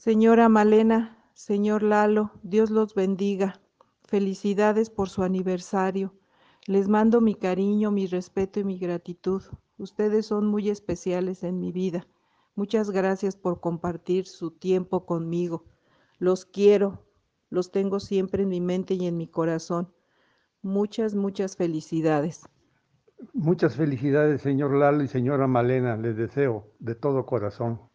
Señora Malena, señor Lalo, Dios los bendiga. Felicidades por su aniversario. Les mando mi cariño, mi respeto y mi gratitud. Ustedes son muy especiales en mi vida. Muchas gracias por compartir su tiempo conmigo. Los quiero, los tengo siempre en mi mente y en mi corazón. Muchas, muchas felicidades. Muchas felicidades, señor Lalo y señora Malena. Les deseo de todo corazón.